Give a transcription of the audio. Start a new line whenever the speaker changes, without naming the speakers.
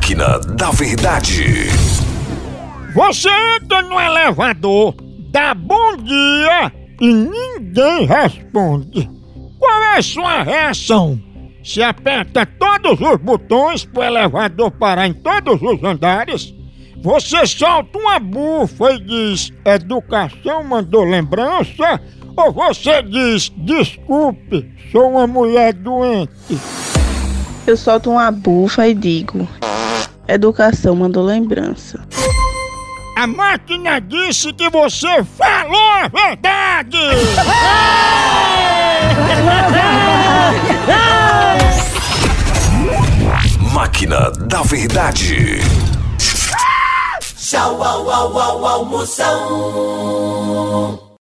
Máquina da Verdade.
Você entra no elevador, dá bom dia e ninguém responde. Qual é a sua reação? Se aperta todos os botões para o elevador parar em todos os andares? Você solta uma bufa e diz: Educação mandou lembrança? Ou você diz: Desculpe, sou uma mulher doente?
Eu solto uma bufa e digo: Educação mandou lembrança.
A máquina disse que você falou a verdade!
Máquina da Verdade.
Tchau, au, au, au, almoção.